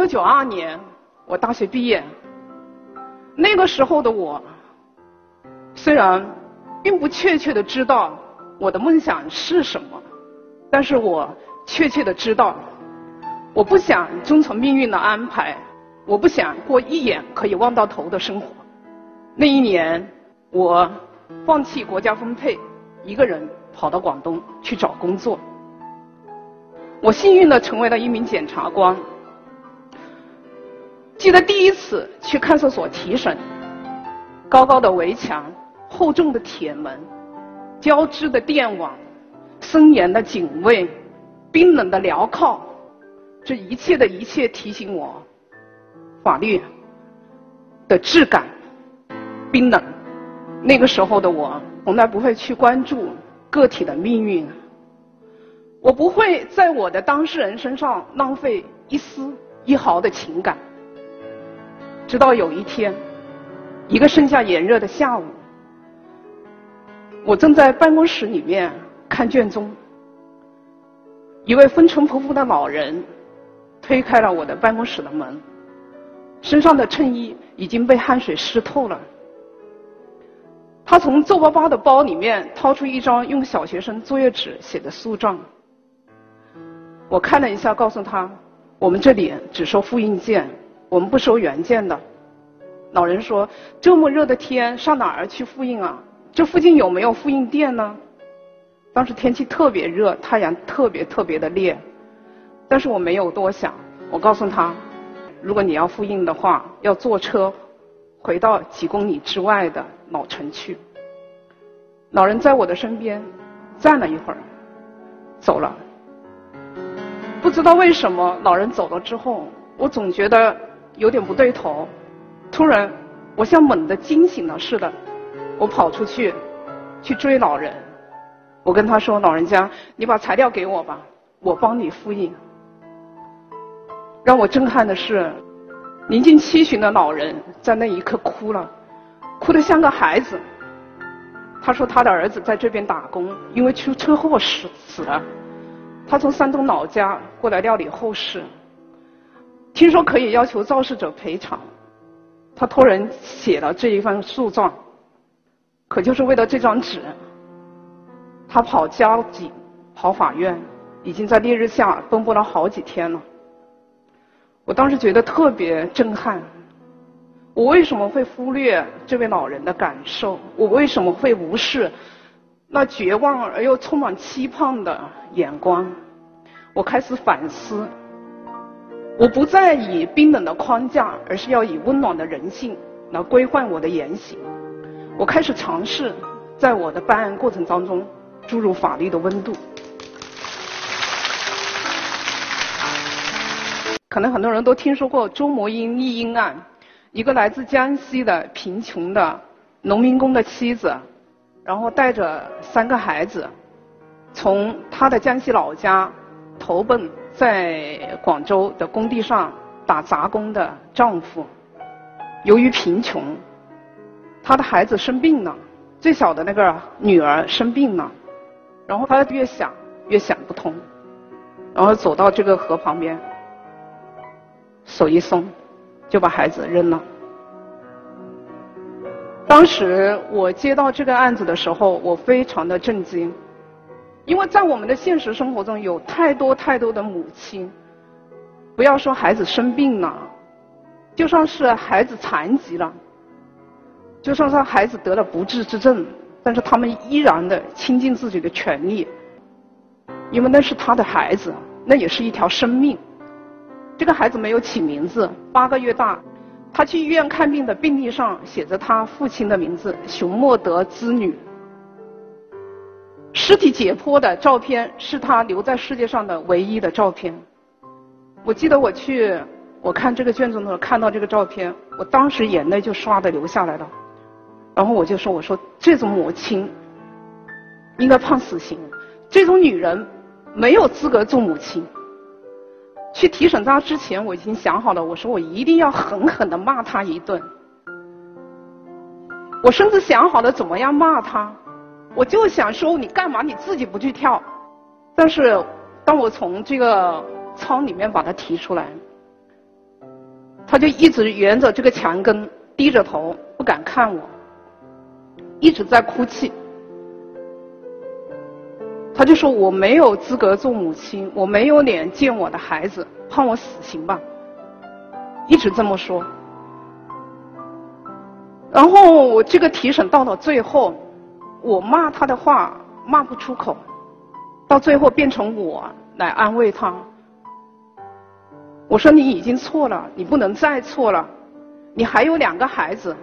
九九二年，我大学毕业。那个时候的我，虽然并不确切的知道我的梦想是什么，但是我确切的知道，我不想遵从命运的安排，我不想过一眼可以望到头的生活。那一年，我放弃国家分配，一个人跑到广东去找工作。我幸运的成为了一名检察官。记得第一次去看守所提审，高高的围墙、厚重的铁门、交织的电网、森严的警卫、冰冷的镣铐，这一切的一切提醒我，法律的质感冰冷。那个时候的我，从来不会去关注个体的命运，我不会在我的当事人身上浪费一丝一毫的情感。直到有一天，一个盛夏炎热的下午，我正在办公室里面看卷宗，一位风尘仆仆的老人推开了我的办公室的门，身上的衬衣已经被汗水湿透了。他从皱巴巴的包里面掏出一张用小学生作业纸写的诉状，我看了一下，告诉他：“我们这里只收复印件。”我们不收原件的。老人说：“这么热的天，上哪儿去复印啊？这附近有没有复印店呢？”当时天气特别热，太阳特别特别的烈。但是我没有多想，我告诉他：“如果你要复印的话，要坐车回到几公里之外的老城去。”老人在我的身边站了一会儿，走了。不知道为什么，老人走了之后，我总觉得。有点不对头，突然，我像猛地惊醒了似的，我跑出去，去追老人。我跟他说：“老人家，你把材料给我吧，我帮你复印。”让我震撼的是，临近七旬的老人在那一刻哭了，哭得像个孩子。他说他的儿子在这边打工，因为出车祸死死了，他从山东老家过来料理后事。听说可以要求肇事者赔偿，他托人写了这一份诉状，可就是为了这张纸，他跑交警，跑法院，已经在烈日下奔波了好几天了。我当时觉得特别震撼，我为什么会忽略这位老人的感受？我为什么会无视那绝望而又充满期盼的眼光？我开始反思。我不再以冰冷的框架，而是要以温暖的人性来规范我的言行。我开始尝试在我的办案过程当中注入法律的温度。可能很多人都听说过周魔英丽婴案，一个来自江西的贫穷的农民工的妻子，然后带着三个孩子，从他的江西老家投奔。在广州的工地上打杂工的丈夫，由于贫穷，他的孩子生病了，最小的那个女儿生病了，然后他越想越想不通，然后走到这个河旁边，手一松，就把孩子扔了。当时我接到这个案子的时候，我非常的震惊。因为在我们的现实生活中，有太多太多的母亲，不要说孩子生病了，就算是孩子残疾了，就算是孩子得了不治之症，但是他们依然的倾尽自己的全力，因为那是他的孩子，那也是一条生命。这个孩子没有起名字，八个月大，他去医院看病的病历上写着他父亲的名字熊莫德之女。尸体解剖的照片是他留在世界上的唯一的照片。我记得我去我看这个卷宗的时候，看到这个照片，我当时眼泪就唰的流下来了。然后我就说：“我说这种母亲应该判死刑，这种女人没有资格做母亲。”去提审她之前，我已经想好了，我说我一定要狠狠的骂她一顿。我甚至想好了怎么样骂她。我就想说，你干嘛你自己不去跳？但是，当我从这个舱里面把它提出来，他就一直沿着这个墙根低着头，不敢看我，一直在哭泣。他就说我没有资格做母亲，我没有脸见我的孩子，判我死刑吧。一直这么说。然后我这个提审到了最后，我骂他的话骂不出口，到最后变成我来安慰他。我说你已经错了，你不能再错了，你还有两个孩子，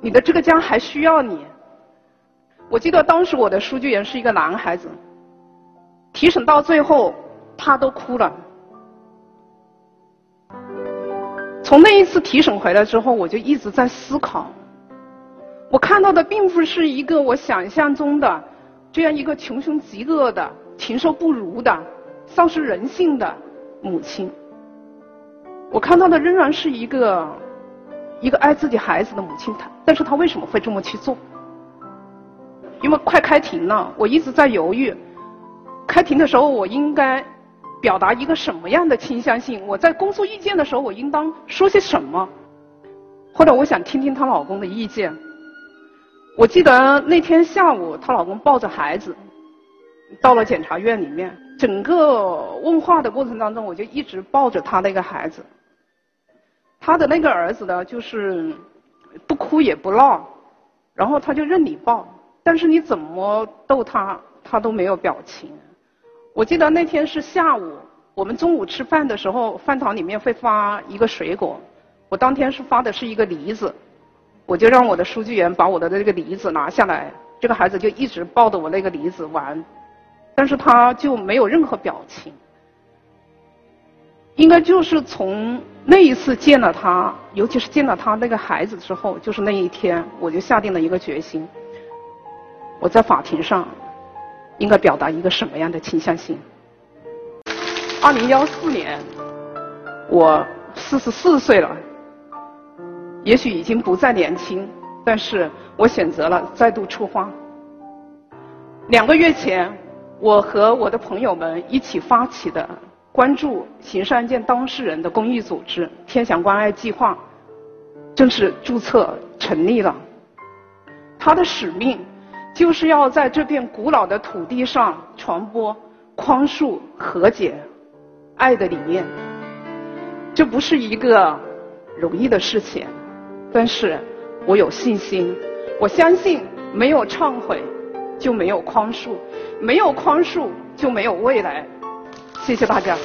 你的这个家还需要你。我记得当时我的书记员是一个男孩子，提审到最后他都哭了。从那一次提审回来之后，我就一直在思考。我看到的并不是一个我想象中的这样一个穷凶极恶的、禽兽不如的、丧失人性的母亲。我看到的仍然是一个一个爱自己孩子的母亲。她，但是她为什么会这么去做？因为快开庭了，我一直在犹豫。开庭的时候，我应该。表达一个什么样的倾向性？我在公诉意见的时候，我应当说些什么？或者我想听听她老公的意见。我记得那天下午，她老公抱着孩子到了检察院里面，整个问话的过程当中，我就一直抱着他那个孩子。他的那个儿子呢，就是不哭也不闹，然后他就任你抱，但是你怎么逗他，他都没有表情。我记得那天是下午，我们中午吃饭的时候，饭堂里面会发一个水果。我当天是发的是一个梨子，我就让我的书记员把我的那个梨子拿下来，这个孩子就一直抱着我那个梨子玩，但是他就没有任何表情。应该就是从那一次见了他，尤其是见了他那个孩子之后，就是那一天，我就下定了一个决心，我在法庭上。应该表达一个什么样的倾向性？二零幺四年，我四十四岁了，也许已经不再年轻，但是我选择了再度出发。两个月前，我和我的朋友们一起发起的关注刑事案件当事人的公益组织“天祥关爱计划”正式注册成立了。它的使命。就是要在这片古老的土地上传播宽恕、和解、爱的理念。这不是一个容易的事情，但是我有信心，我相信没有忏悔就没有宽恕，没有宽恕就没有未来。谢谢大家。